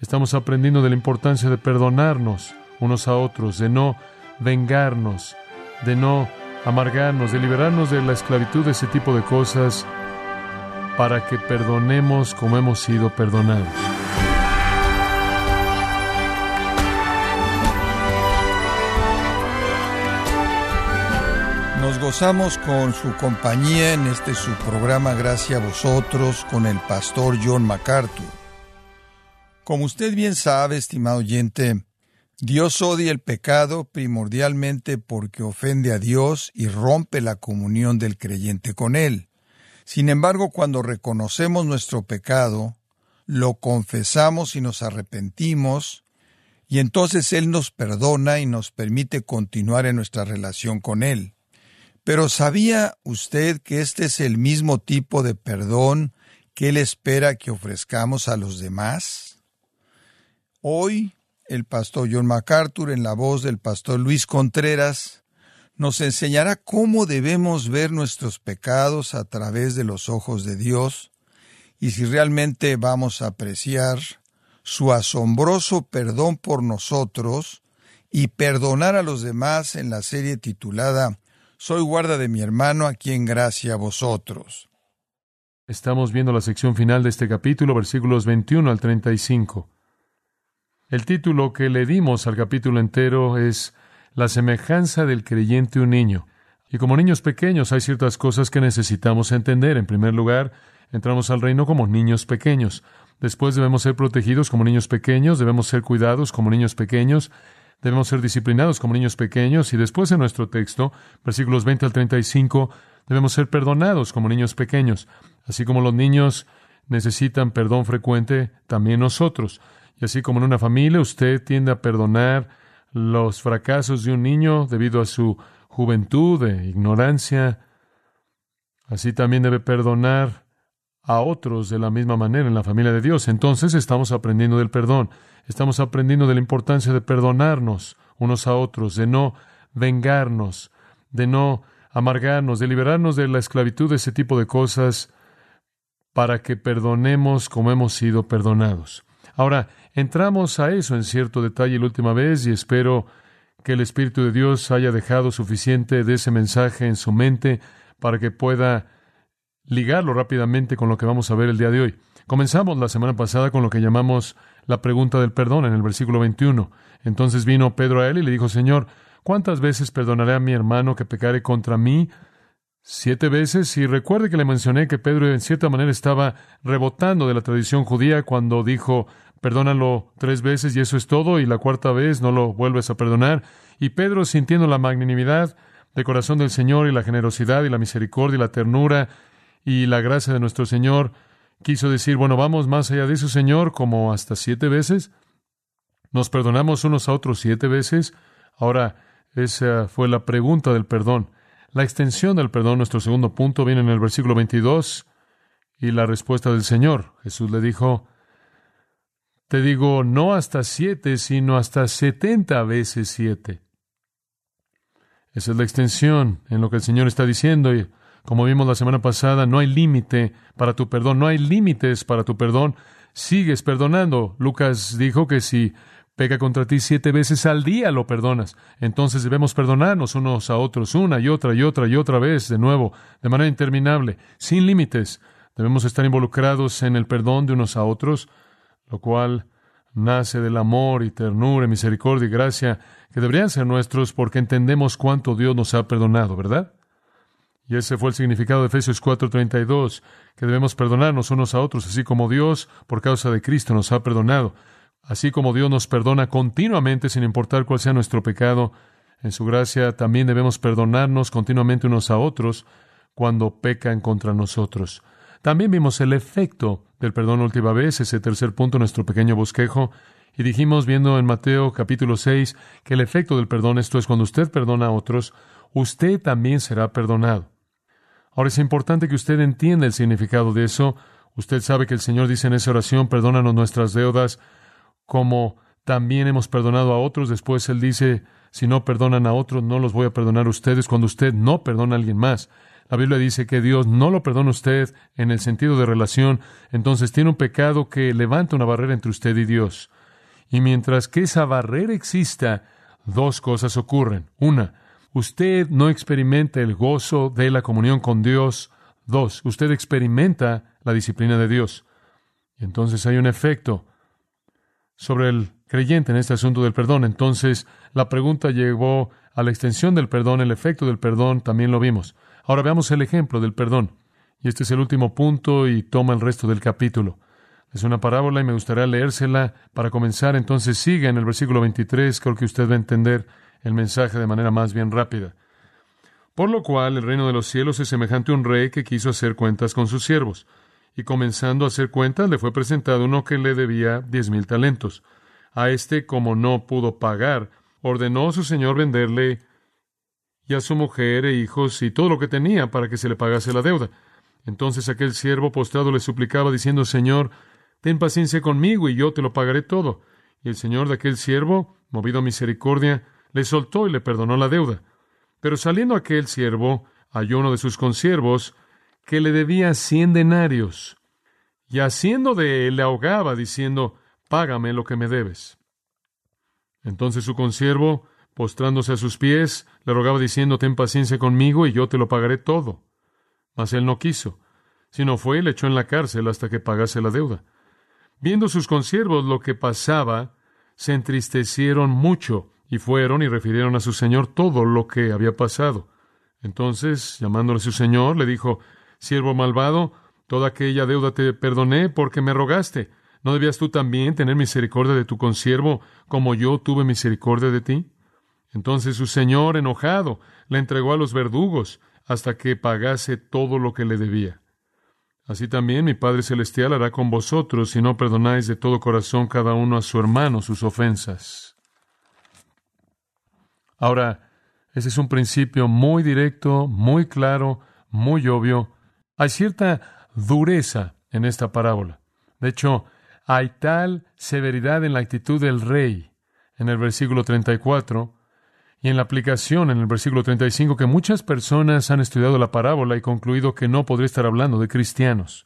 Estamos aprendiendo de la importancia de perdonarnos unos a otros, de no vengarnos, de no amargarnos, de liberarnos de la esclavitud de ese tipo de cosas para que perdonemos como hemos sido perdonados. Nos gozamos con su compañía en este su programa Gracias a vosotros con el pastor John MacArthur. Como usted bien sabe, estimado oyente, Dios odia el pecado primordialmente porque ofende a Dios y rompe la comunión del creyente con Él. Sin embargo, cuando reconocemos nuestro pecado, lo confesamos y nos arrepentimos, y entonces Él nos perdona y nos permite continuar en nuestra relación con Él. Pero ¿sabía usted que este es el mismo tipo de perdón que Él espera que ofrezcamos a los demás? Hoy, el pastor John MacArthur, en la voz del pastor Luis Contreras, nos enseñará cómo debemos ver nuestros pecados a través de los ojos de Dios y si realmente vamos a apreciar su asombroso perdón por nosotros y perdonar a los demás en la serie titulada Soy guarda de mi hermano a quien gracia vosotros. Estamos viendo la sección final de este capítulo, versículos 21 al 35. El título que le dimos al capítulo entero es La semejanza del creyente un niño. Y como niños pequeños hay ciertas cosas que necesitamos entender. En primer lugar, entramos al reino como niños pequeños. Después debemos ser protegidos como niños pequeños, debemos ser cuidados como niños pequeños, debemos ser disciplinados como niños pequeños y después en nuestro texto, versículos 20 al 35, debemos ser perdonados como niños pequeños. Así como los niños necesitan perdón frecuente, también nosotros. Y así como en una familia usted tiende a perdonar los fracasos de un niño debido a su juventud e ignorancia, así también debe perdonar a otros de la misma manera en la familia de Dios. Entonces estamos aprendiendo del perdón, estamos aprendiendo de la importancia de perdonarnos unos a otros, de no vengarnos, de no amargarnos, de liberarnos de la esclavitud de ese tipo de cosas para que perdonemos como hemos sido perdonados. Ahora, entramos a eso en cierto detalle la última vez y espero que el Espíritu de Dios haya dejado suficiente de ese mensaje en su mente para que pueda ligarlo rápidamente con lo que vamos a ver el día de hoy. Comenzamos la semana pasada con lo que llamamos la pregunta del perdón en el versículo 21. Entonces vino Pedro a él y le dijo, Señor, ¿cuántas veces perdonaré a mi hermano que pecare contra mí? Siete veces, y recuerde que le mencioné que Pedro en cierta manera estaba rebotando de la tradición judía cuando dijo, perdónalo tres veces y eso es todo, y la cuarta vez no lo vuelves a perdonar. Y Pedro, sintiendo la magnanimidad del corazón del Señor y la generosidad y la misericordia y la ternura y la gracia de nuestro Señor, quiso decir, bueno, vamos más allá de eso, Señor, como hasta siete veces. Nos perdonamos unos a otros siete veces. Ahora, esa fue la pregunta del perdón. La extensión del perdón, nuestro segundo punto, viene en el versículo 22 y la respuesta del Señor. Jesús le dijo, te digo, no hasta siete, sino hasta setenta veces siete. Esa es la extensión en lo que el Señor está diciendo. Y como vimos la semana pasada, no hay límite para tu perdón, no hay límites para tu perdón. Sigues perdonando. Lucas dijo que si peca contra ti siete veces al día, lo perdonas. Entonces debemos perdonarnos unos a otros una y otra y otra y otra vez, de nuevo, de manera interminable, sin límites. Debemos estar involucrados en el perdón de unos a otros lo cual nace del amor y ternura, y misericordia y gracia que deberían ser nuestros porque entendemos cuánto Dios nos ha perdonado, ¿verdad? Y ese fue el significado de Efesios 4:32, que debemos perdonarnos unos a otros, así como Dios, por causa de Cristo, nos ha perdonado. Así como Dios nos perdona continuamente sin importar cuál sea nuestro pecado, en su gracia también debemos perdonarnos continuamente unos a otros cuando pecan contra nosotros. También vimos el efecto del perdón última vez, ese tercer punto, nuestro pequeño bosquejo, y dijimos, viendo en Mateo capítulo 6, que el efecto del perdón, esto es cuando usted perdona a otros, usted también será perdonado. Ahora es importante que usted entienda el significado de eso. Usted sabe que el Señor dice en esa oración, perdónanos nuestras deudas, como también hemos perdonado a otros. Después Él dice, si no perdonan a otros, no los voy a perdonar a ustedes cuando usted no perdona a alguien más. la Biblia dice que Dios no lo perdona a usted en el sentido de relación, entonces tiene un pecado que levanta una barrera entre usted y Dios. Y mientras que esa barrera exista, dos cosas ocurren. Una, usted no experimenta el gozo de la comunión con Dios. Dos, usted experimenta la disciplina de Dios. Y entonces hay un efecto sobre el creyente en este asunto del perdón. Entonces, la pregunta llegó a la extensión del perdón, el efecto del perdón, también lo vimos. Ahora veamos el ejemplo del perdón. Y este es el último punto y toma el resto del capítulo. Es una parábola y me gustaría leérsela para comenzar. Entonces sigue en el versículo 23. Creo que usted va a entender el mensaje de manera más bien rápida. Por lo cual el reino de los cielos es semejante a un rey que quiso hacer cuentas con sus siervos. Y comenzando a hacer cuentas, le fue presentado uno que le debía diez mil talentos. A este, como no pudo pagar, ordenó su señor venderle y a su mujer e hijos y todo lo que tenía para que se le pagase la deuda. Entonces aquel siervo postrado le suplicaba diciendo, Señor, ten paciencia conmigo y yo te lo pagaré todo. Y el señor de aquel siervo, movido a misericordia, le soltó y le perdonó la deuda. Pero saliendo aquel siervo, halló uno de sus consiervos que le debía cien denarios, y haciendo de él le ahogaba, diciendo, Págame lo que me debes. Entonces su consiervo, postrándose a sus pies, le rogaba diciendo, Ten paciencia conmigo y yo te lo pagaré todo. Mas él no quiso, sino fue y le echó en la cárcel hasta que pagase la deuda. Viendo sus consiervos lo que pasaba, se entristecieron mucho y fueron y refirieron a su señor todo lo que había pasado. Entonces, llamándole a su señor, le dijo, Siervo malvado, toda aquella deuda te perdoné porque me rogaste. ¿No debías tú también tener misericordia de tu consiervo como yo tuve misericordia de ti? Entonces su señor, enojado, le entregó a los verdugos hasta que pagase todo lo que le debía. Así también mi Padre Celestial hará con vosotros si no perdonáis de todo corazón cada uno a su hermano sus ofensas. Ahora, ese es un principio muy directo, muy claro, muy obvio. Hay cierta dureza en esta parábola. De hecho, hay tal severidad en la actitud del rey en el versículo 34 y en la aplicación en el versículo 35 que muchas personas han estudiado la parábola y concluido que no podría estar hablando de cristianos.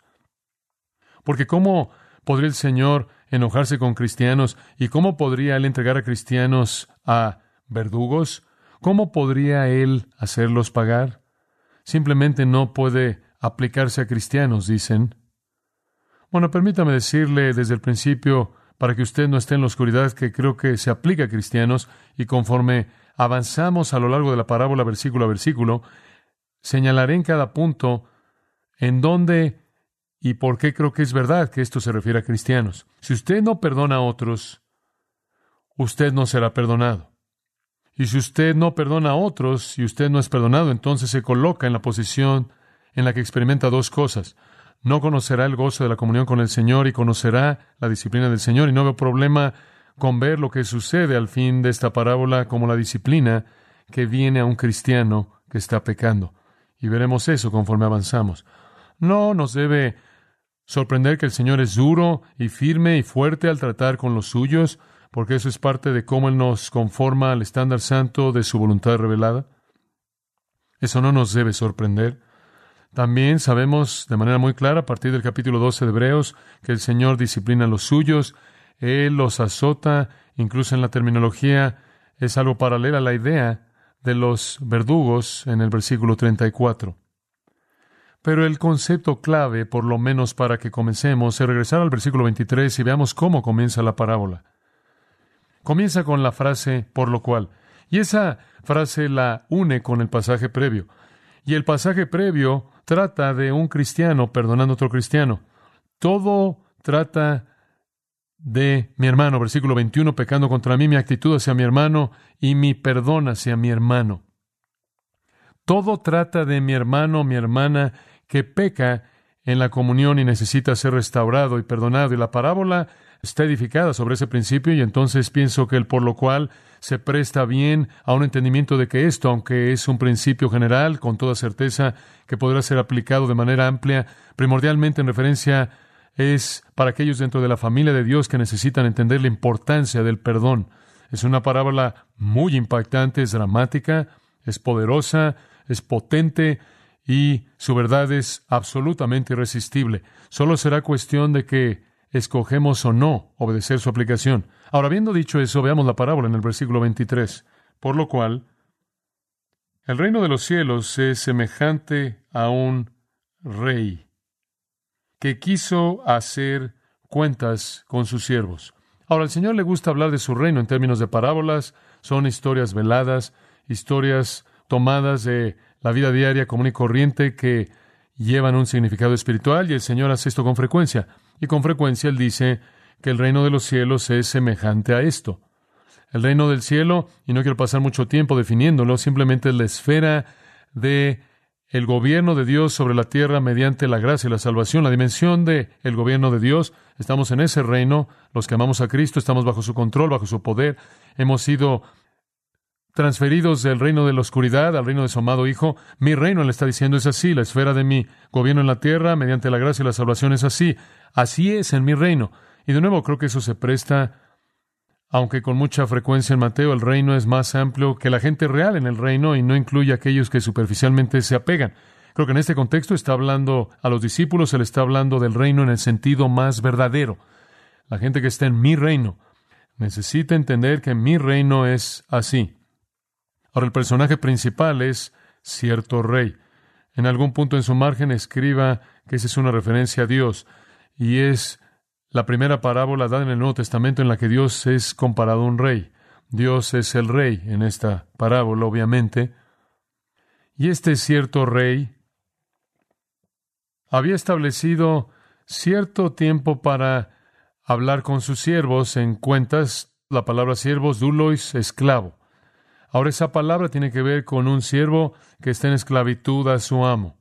Porque ¿cómo podría el Señor enojarse con cristianos y cómo podría Él entregar a cristianos a verdugos? ¿Cómo podría Él hacerlos pagar? Simplemente no puede aplicarse a cristianos, dicen. Bueno, permítame decirle desde el principio, para que usted no esté en la oscuridad, que creo que se aplica a cristianos y conforme avanzamos a lo largo de la parábola versículo a versículo, señalaré en cada punto en dónde y por qué creo que es verdad que esto se refiere a cristianos. Si usted no perdona a otros, usted no será perdonado. Y si usted no perdona a otros y usted no es perdonado, entonces se coloca en la posición en la que experimenta dos cosas. No conocerá el gozo de la comunión con el Señor y conocerá la disciplina del Señor. Y no veo problema con ver lo que sucede al fin de esta parábola como la disciplina que viene a un cristiano que está pecando. Y veremos eso conforme avanzamos. No nos debe sorprender que el Señor es duro y firme y fuerte al tratar con los suyos, porque eso es parte de cómo Él nos conforma al estándar santo de su voluntad revelada. Eso no nos debe sorprender. También sabemos de manera muy clara a partir del capítulo 12 de Hebreos que el Señor disciplina a los suyos él los azota, incluso en la terminología es algo paralelo a la idea de los verdugos en el versículo 34. Pero el concepto clave, por lo menos para que comencemos, es regresar al versículo 23 y veamos cómo comienza la parábola. Comienza con la frase por lo cual, y esa frase la une con el pasaje previo. Y el pasaje previo trata de un cristiano perdonando a otro cristiano. Todo trata de mi hermano, versículo 21, pecando contra mí, mi actitud hacia mi hermano y mi perdón hacia mi hermano. Todo trata de mi hermano, mi hermana, que peca en la comunión y necesita ser restaurado y perdonado. Y la parábola está edificada sobre ese principio y entonces pienso que el por lo cual se presta bien a un entendimiento de que esto, aunque es un principio general, con toda certeza que podrá ser aplicado de manera amplia, primordialmente en referencia es para aquellos dentro de la familia de Dios que necesitan entender la importancia del perdón. Es una parábola muy impactante, es dramática, es poderosa, es potente y su verdad es absolutamente irresistible. Solo será cuestión de que escogemos o no obedecer su aplicación. Ahora, habiendo dicho eso, veamos la parábola en el versículo 23. Por lo cual, el reino de los cielos es semejante a un rey que quiso hacer cuentas con sus siervos. Ahora, al Señor le gusta hablar de su reino en términos de parábolas, son historias veladas, historias tomadas de la vida diaria común y corriente que llevan un significado espiritual y el Señor hace esto con frecuencia. Y con frecuencia Él dice que el reino de los cielos es semejante a esto. El reino del cielo, y no quiero pasar mucho tiempo definiéndolo, simplemente es la esfera de el gobierno de Dios sobre la tierra mediante la gracia y la salvación, la dimensión de el gobierno de Dios. Estamos en ese reino, los que amamos a Cristo, estamos bajo su control, bajo su poder. Hemos sido transferidos del reino de la oscuridad al reino de su amado Hijo. Mi reino, le está diciendo, es así. La esfera de mi gobierno en la tierra, mediante la gracia y la salvación, es así. Así es en mi reino. Y de nuevo creo que eso se presta, aunque con mucha frecuencia en Mateo el reino es más amplio que la gente real en el reino y no incluye a aquellos que superficialmente se apegan. Creo que en este contexto está hablando a los discípulos, se le está hablando del reino en el sentido más verdadero. La gente que está en mi reino necesita entender que mi reino es así. Ahora, el personaje principal es cierto rey. En algún punto en su margen escriba que esa es una referencia a Dios y es la primera parábola dada en el Nuevo Testamento en la que Dios es comparado a un rey. Dios es el rey en esta parábola, obviamente. Y este cierto rey había establecido cierto tiempo para hablar con sus siervos en cuentas, la palabra siervos, dulois, esclavo. Ahora esa palabra tiene que ver con un siervo que está en esclavitud a su amo.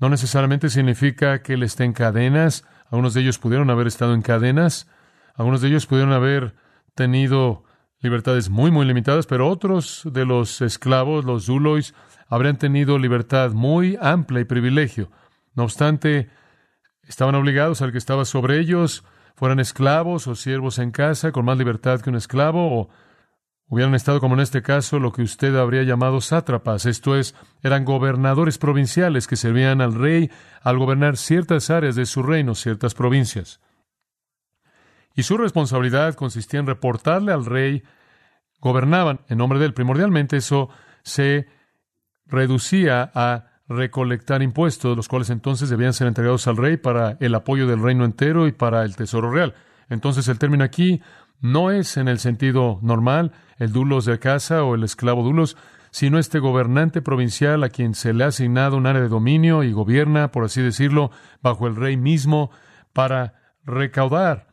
No necesariamente significa que él esté en cadenas. Algunos de ellos pudieron haber estado en cadenas. Algunos de ellos pudieron haber tenido libertades muy, muy limitadas, pero otros de los esclavos, los zulois, habrían tenido libertad muy amplia y privilegio. No obstante, estaban obligados al que estaba sobre ellos, fueran esclavos o siervos en casa, con más libertad que un esclavo, o hubieran estado, como en este caso, lo que usted habría llamado sátrapas, esto es, eran gobernadores provinciales que servían al rey al gobernar ciertas áreas de su reino, ciertas provincias. Y su responsabilidad consistía en reportarle al rey, gobernaban en nombre de él. Primordialmente eso se reducía a recolectar impuestos, los cuales entonces debían ser entregados al rey para el apoyo del reino entero y para el tesoro real. Entonces el término aquí no es en el sentido normal el dulos de casa o el esclavo dulos, sino este gobernante provincial a quien se le ha asignado un área de dominio y gobierna, por así decirlo, bajo el rey mismo para recaudar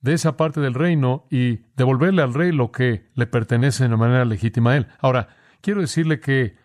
de esa parte del reino y devolverle al rey lo que le pertenece de manera legítima a él. Ahora, quiero decirle que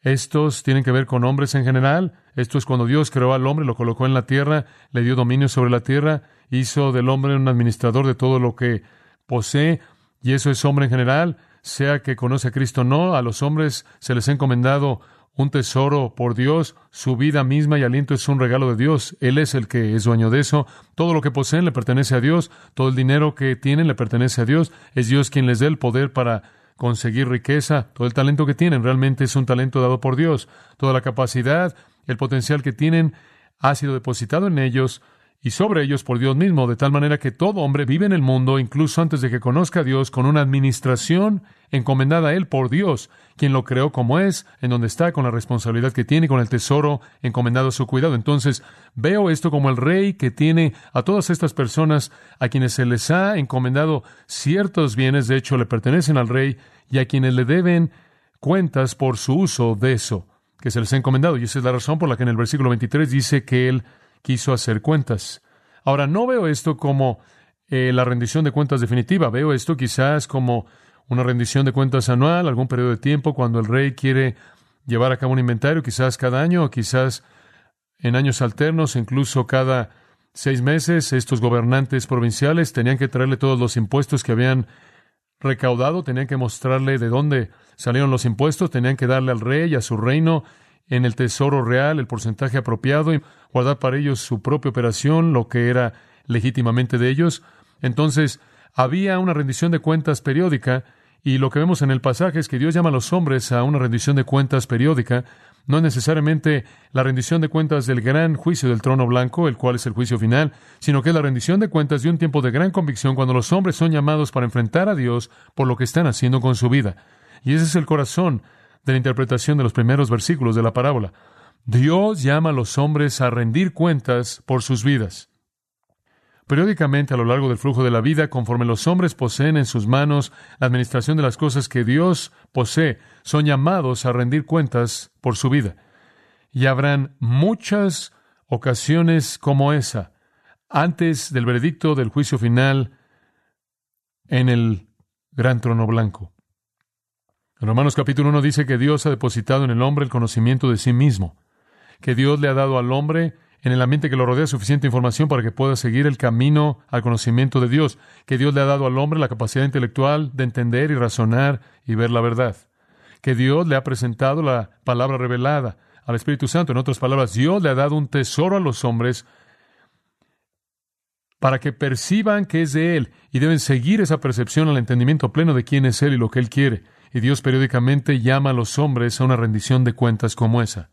estos tienen que ver con hombres en general. Esto es cuando Dios creó al hombre, lo colocó en la tierra, le dio dominio sobre la tierra, hizo del hombre un administrador de todo lo que posee, y eso es hombre en general, sea que conoce a Cristo o no, a los hombres se les ha encomendado un tesoro por Dios, su vida misma y aliento es un regalo de Dios, Él es el que es dueño de eso, todo lo que poseen le pertenece a Dios, todo el dinero que tienen le pertenece a Dios, es Dios quien les dé el poder para conseguir riqueza, todo el talento que tienen realmente es un talento dado por Dios, toda la capacidad, el potencial que tienen ha sido depositado en ellos y sobre ellos por Dios mismo, de tal manera que todo hombre vive en el mundo, incluso antes de que conozca a Dios, con una administración encomendada a Él por Dios, quien lo creó como es, en donde está, con la responsabilidad que tiene, con el tesoro encomendado a su cuidado. Entonces, veo esto como el rey que tiene a todas estas personas a quienes se les ha encomendado ciertos bienes, de hecho le pertenecen al rey, y a quienes le deben cuentas por su uso de eso que se les ha encomendado. Y esa es la razón por la que en el versículo 23 dice que Él quiso hacer cuentas. Ahora, no veo esto como eh, la rendición de cuentas definitiva, veo esto quizás como una rendición de cuentas anual, algún periodo de tiempo cuando el rey quiere llevar a cabo un inventario, quizás cada año o quizás en años alternos, incluso cada seis meses, estos gobernantes provinciales tenían que traerle todos los impuestos que habían recaudado, tenían que mostrarle de dónde salieron los impuestos, tenían que darle al rey y a su reino en el tesoro real el porcentaje apropiado y guardar para ellos su propia operación, lo que era legítimamente de ellos. Entonces, había una rendición de cuentas periódica Y lo que vemos en el pasaje es que Dios llama a los hombres a una rendición de cuentas periódica, no necesariamente la rendición de cuentas del gran juicio del trono blanco, el cual es el juicio final, sino que es la rendición de cuentas de un tiempo de gran convicción cuando los hombres son llamados para enfrentar a Dios por lo que están haciendo con su vida. Y ese es el corazón de la interpretación de los primeros versículos de la parábola. Dios llama a los hombres a rendir cuentas por sus vidas. Periódicamente a lo largo del flujo de la vida, conforme los hombres poseen en sus manos la administración de las cosas que Dios posee, son llamados a rendir cuentas por su vida. Y habrán muchas ocasiones como esa, antes del veredicto del juicio final en el gran trono blanco. En Romanos capítulo 1 dice que Dios ha depositado en el hombre el conocimiento de sí mismo, que Dios le ha dado al hombre en el ambiente que lo rodea suficiente información para que pueda seguir el camino al conocimiento de Dios, que Dios le ha dado al hombre la capacidad intelectual de entender y razonar y ver la verdad, que Dios le ha presentado la palabra revelada al Espíritu Santo. En otras palabras, Dios le ha dado un tesoro a los hombres para que perciban que es de Él y deben seguir esa percepción al entendimiento pleno de quién es Él y lo que Él quiere. Y Dios periódicamente llama a los hombres a una rendición de cuentas como esa.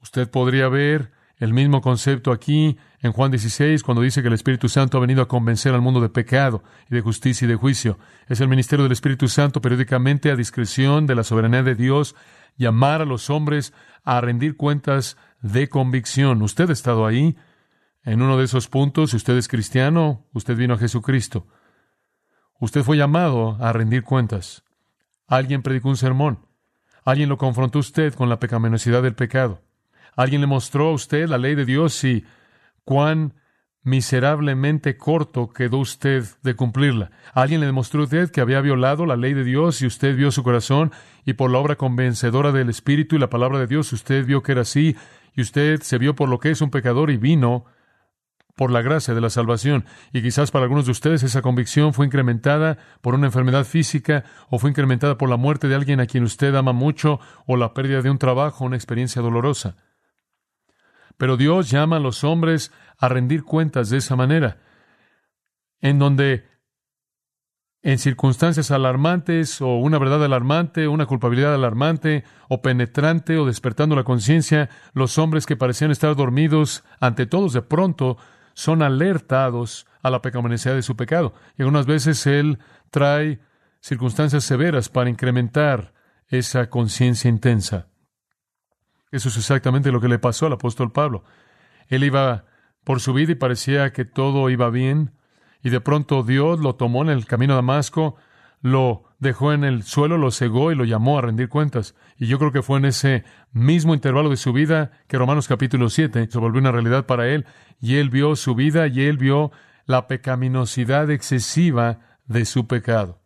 Usted podría ver el mismo concepto aquí en Juan 16, cuando dice que el Espíritu Santo ha venido a convencer al mundo de pecado y de justicia y de juicio. Es el ministerio del Espíritu Santo periódicamente a discreción de la soberanía de Dios llamar a los hombres a rendir cuentas de convicción. Usted ha estado ahí en uno de esos puntos. Si usted es cristiano, usted vino a Jesucristo. Usted fue llamado a rendir cuentas. Alguien predicó un sermón. Alguien lo confrontó usted con la pecaminosidad del pecado. Alguien le mostró a usted la ley de Dios y cuán miserablemente corto quedó usted de cumplirla. Alguien le demostró a usted que había violado la ley de Dios y usted vio su corazón y por la obra convencedora del Espíritu y la palabra de Dios usted vio que era así y usted se vio por lo que es un pecador y vino por la gracia de la salvación. Y quizás para algunos de ustedes esa convicción fue incrementada por una enfermedad física o fue incrementada por la muerte de alguien a quien usted ama mucho o la pérdida de un trabajo, una experiencia dolorosa. Pero Dios llama a los hombres a rendir cuentas de esa manera, en donde en circunstancias alarmantes o una verdad alarmante, una culpabilidad alarmante o penetrante o despertando la conciencia, los hombres que parecían estar dormidos ante todos de pronto son alertados a la pecaminosidad de su pecado. Y algunas veces Él trae circunstancias severas para incrementar esa conciencia intensa. Eso es exactamente lo que le pasó al apóstol Pablo. Él iba por su vida y parecía que todo iba bien, y de pronto Dios lo tomó en el camino a Damasco, lo dejó en el suelo, lo cegó y lo llamó a rendir cuentas. Y yo creo que fue en ese mismo intervalo de su vida que Romanos capítulo 7 se volvió una realidad para él, y él vio su vida y él vio la pecaminosidad excesiva de su pecado.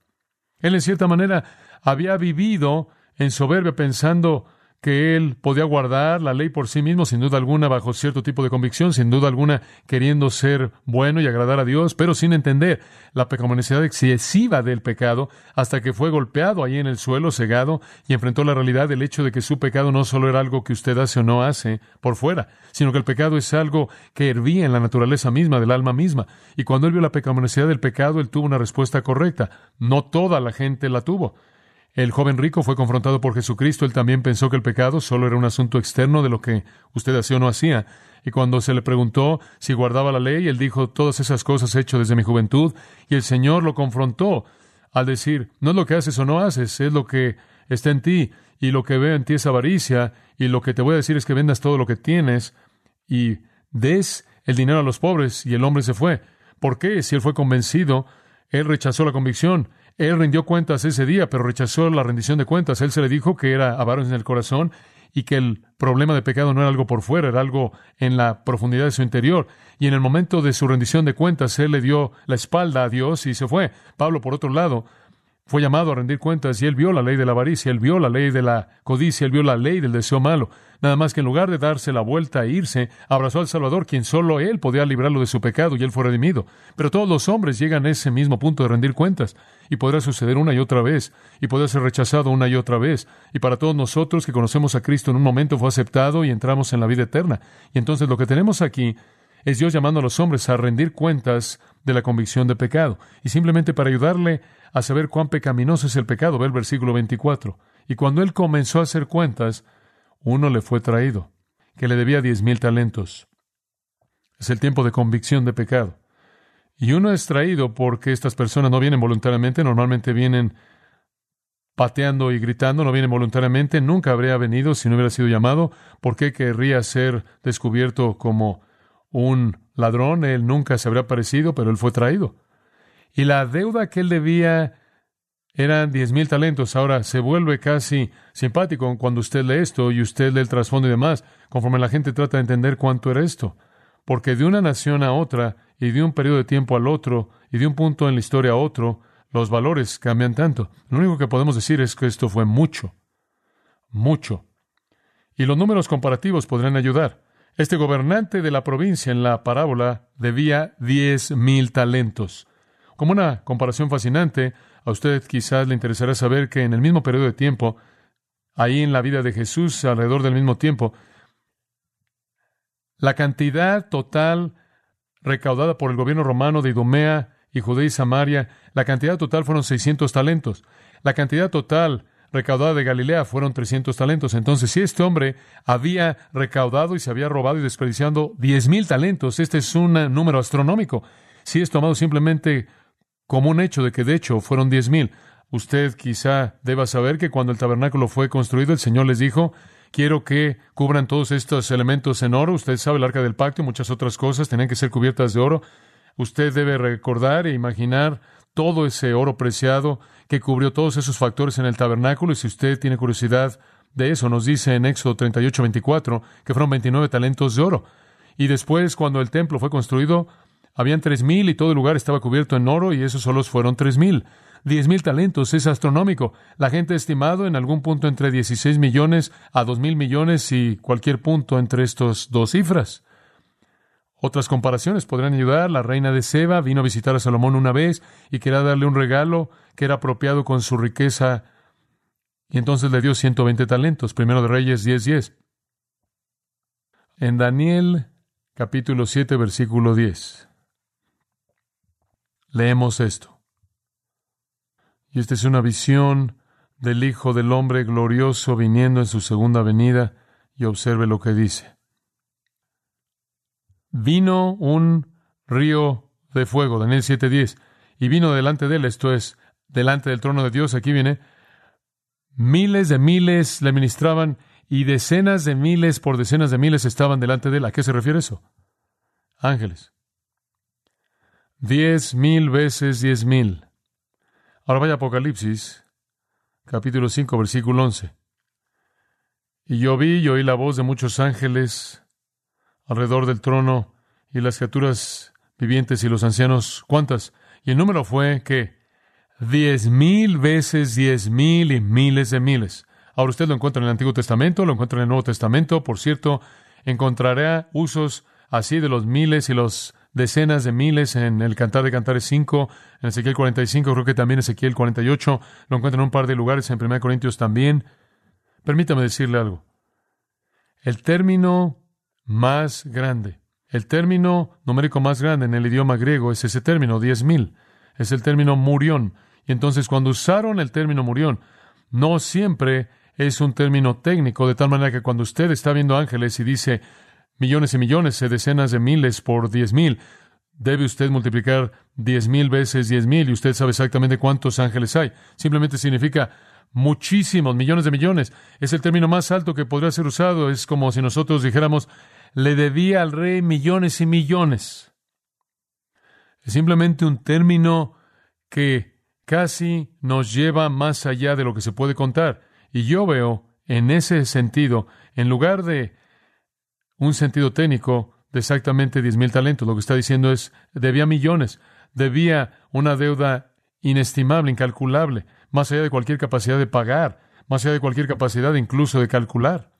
Él en cierta manera había vivido en soberbia pensando que él podía guardar la ley por sí mismo, sin duda alguna, bajo cierto tipo de convicción, sin duda alguna, queriendo ser bueno y agradar a Dios, pero sin entender la pecaminosidad excesiva del pecado, hasta que fue golpeado ahí en el suelo, cegado, y enfrentó la realidad del hecho de que su pecado no solo era algo que usted hace o no hace por fuera, sino que el pecado es algo que hervía en la naturaleza misma, del alma misma. Y cuando él vio la pecaminosidad del pecado, él tuvo una respuesta correcta. No toda la gente la tuvo. El joven rico fue confrontado por Jesucristo. Él también pensó que el pecado solo era un asunto externo de lo que usted hacía o no hacía. Y cuando se le preguntó si guardaba la ley, él dijo, todas esas cosas he hecho desde mi juventud. Y el Señor lo confrontó al decir, no es lo que haces o no haces, es lo que está en ti. Y lo que veo en ti es avaricia. Y lo que te voy a decir es que vendas todo lo que tienes y des el dinero a los pobres. Y el hombre se fue. ¿Por qué? Si él fue convencido, él rechazó la convicción. Él rindió cuentas ese día, pero rechazó la rendición de cuentas. Él se le dijo que era avaro en el corazón y que el problema de pecado no era algo por fuera, era algo en la profundidad de su interior. Y en el momento de su rendición de cuentas, él le dio la espalda a Dios y se fue. Pablo, por otro lado, fue llamado a rendir cuentas y él vio la ley de la avaricia, él vio la ley de la codicia, él vio la ley del deseo malo. Nada más que en lugar de darse la vuelta e irse, abrazó al Salvador, quien solo él podía librarlo de su pecado y él fue redimido. Pero todos los hombres llegan a ese mismo punto de rendir cuentas y podrá suceder una y otra vez y podrá ser rechazado una y otra vez. Y para todos nosotros que conocemos a Cristo en un momento fue aceptado y entramos en la vida eterna. Y entonces lo que tenemos aquí Es Dios llamando a los hombres a rendir cuentas de la convicción de pecado. Y simplemente para ayudarle a saber cuán pecaminoso es el pecado, ve el versículo 24. Y cuando él comenzó a hacer cuentas, uno le fue traído, que le debía diez mil talentos. Es el tiempo de convicción de pecado. Y uno es traído porque estas personas no vienen voluntariamente, normalmente vienen pateando y gritando, no vienen voluntariamente, nunca habría venido si no hubiera sido llamado. ¿Por qué querría ser descubierto como un ladrón? Él nunca se habría aparecido, pero él fue traído. Y la deuda que él debía eran diez mil talentos. Ahora se vuelve casi simpático cuando usted lee esto y usted lee el trasfondo y demás, conforme la gente trata de entender cuánto era esto. Porque de una nación a otra, y de un periodo de tiempo al otro, y de un punto en la historia a otro, los valores cambian tanto. Lo único que podemos decir es que esto fue mucho, mucho. Y los números comparativos podrían ayudar. Este gobernante de la provincia en la parábola debía diez mil talentos. Como una comparación fascinante, a usted quizás le interesará saber que en el mismo periodo de tiempo, ahí en la vida de Jesús, alrededor del mismo tiempo, la cantidad total recaudada por el gobierno romano de Idumea y Judea y Samaria, la cantidad total fueron 600 talentos. La cantidad total recaudada de Galilea fueron 300 talentos. Entonces, si este hombre había recaudado y se había robado y desperdiciando 10 mil talentos, este es un número astronómico. Si es tomado simplemente como un hecho de que de hecho fueron diez mil. Usted quizá deba saber que cuando el tabernáculo fue construido, el Señor les dijo, quiero que cubran todos estos elementos en oro. Usted sabe el arca del pacto y muchas otras cosas tenían que ser cubiertas de oro. Usted debe recordar e imaginar todo ese oro preciado que cubrió todos esos factores en el tabernáculo. Y si usted tiene curiosidad de eso, nos dice en Éxodo 38, 24, que fueron 29 talentos de oro. Y después, cuando el templo fue construido, habían tres mil y todo el lugar estaba cubierto en oro y esos solos fueron tres mil. Diez mil talentos es astronómico. La gente ha estimado en algún punto entre 16 millones a dos mil millones y cualquier punto entre estos dos cifras. Otras comparaciones podrían ayudar. La reina de Seba vino a visitar a Salomón una vez y quería darle un regalo que era apropiado con su riqueza y entonces le dio 120 talentos. Primero de Reyes 10, 10. En Daniel capítulo 7 versículo 10. Leemos esto. Y esta es una visión del Hijo del Hombre glorioso viniendo en su segunda venida, y observe lo que dice. Vino un río de fuego, Daniel 7:10, y vino delante de él, esto es, delante del trono de Dios, aquí viene, miles de miles le ministraban y decenas de miles por decenas de miles estaban delante de él. ¿A qué se refiere eso? Ángeles. Diez mil veces diez mil. Ahora vaya Apocalipsis, capítulo 5, versículo 11. Y yo vi y oí la voz de muchos ángeles alrededor del trono y las criaturas vivientes y los ancianos. ¿Cuántas? Y el número fue que diez mil veces diez mil y miles de miles. Ahora usted lo encuentra en el Antiguo Testamento, lo encuentra en el Nuevo Testamento. Por cierto, encontrará usos así de los miles y los decenas de miles en el Cantar de Cantares 5, en Ezequiel 45, creo que también Ezequiel 48, lo encuentran en un par de lugares, en 1 Corintios también. Permítame decirle algo. El término más grande, el término numérico más grande en el idioma griego es ese término, diez mil. Es el término murión. Y entonces cuando usaron el término murión, no siempre es un término técnico, de tal manera que cuando usted está viendo ángeles y dice millones y millones, decenas de miles por diez mil. Debe usted multiplicar diez mil veces diez mil y usted sabe exactamente cuántos ángeles hay. Simplemente significa muchísimos, millones de millones. Es el término más alto que podría ser usado. Es como si nosotros dijéramos, le debía al rey millones y millones. Es simplemente un término que casi nos lleva más allá de lo que se puede contar. Y yo veo en ese sentido, en lugar de un sentido técnico de exactamente diez mil talentos. Lo que está diciendo es, debía millones, debía una deuda inestimable, incalculable, más allá de cualquier capacidad de pagar, más allá de cualquier capacidad incluso de calcular.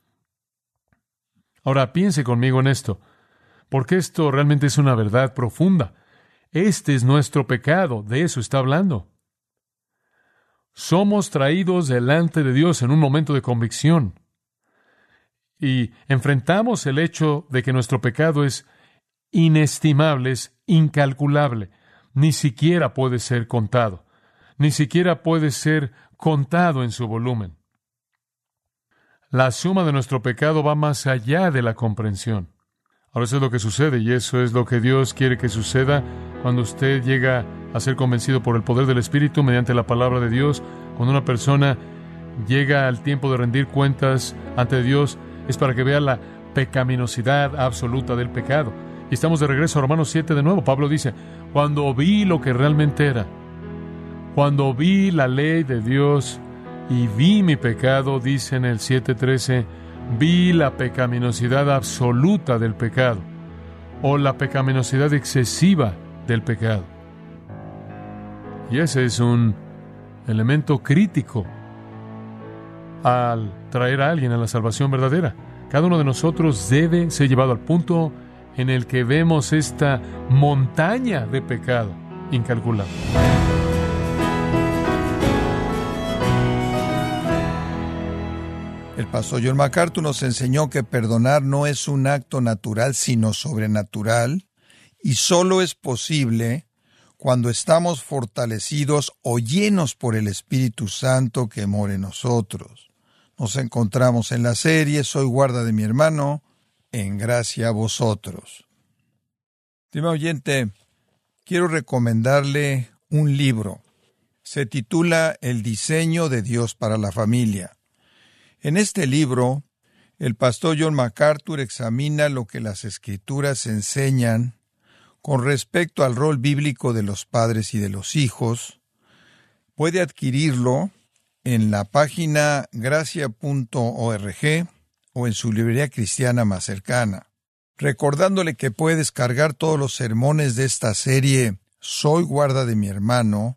Ahora piense conmigo en esto, porque esto realmente es una verdad profunda. Este es nuestro pecado, de eso está hablando. Somos traídos delante de Dios en un momento de convicción y enfrentamos el hecho de que nuestro pecado es inestimable, es incalculable, ni siquiera puede ser contado, ni siquiera puede ser contado en su volumen. La suma de nuestro pecado va más allá de la comprensión. Ahora eso es lo que sucede y eso es lo que Dios quiere que suceda cuando usted llega a ser convencido por el poder del Espíritu mediante la palabra de Dios. Cuando una persona llega al tiempo de rendir cuentas ante Dios es para que vea la pecaminosidad absoluta del pecado. Y estamos de regreso a Romanos 7 de nuevo. Pablo dice, cuando vi lo que realmente era, cuando vi la ley de Dios y vi mi pecado, dice en el 7.13, vi la pecaminosidad absoluta del pecado o la pecaminosidad excesiva del pecado. Y ese es un elemento crítico al traer a alguien a la salvación verdadera. Cada uno de nosotros debe ser llevado al punto en el que vemos esta montaña de pecado incalculable. El pastor John MacArthur nos enseñó que perdonar no es un acto natural, sino sobrenatural, y solo es posible cuando estamos fortalecidos o llenos por el Espíritu Santo que mora en nosotros. Nos encontramos en la serie Soy guarda de mi hermano, en gracia a vosotros. Estimado oyente, quiero recomendarle un libro. Se titula El diseño de Dios para la familia. En este libro, el pastor John MacArthur examina lo que las escrituras enseñan con respecto al rol bíblico de los padres y de los hijos. Puede adquirirlo en la página gracia.org o en su librería cristiana más cercana. Recordándole que puede descargar todos los sermones de esta serie Soy guarda de mi hermano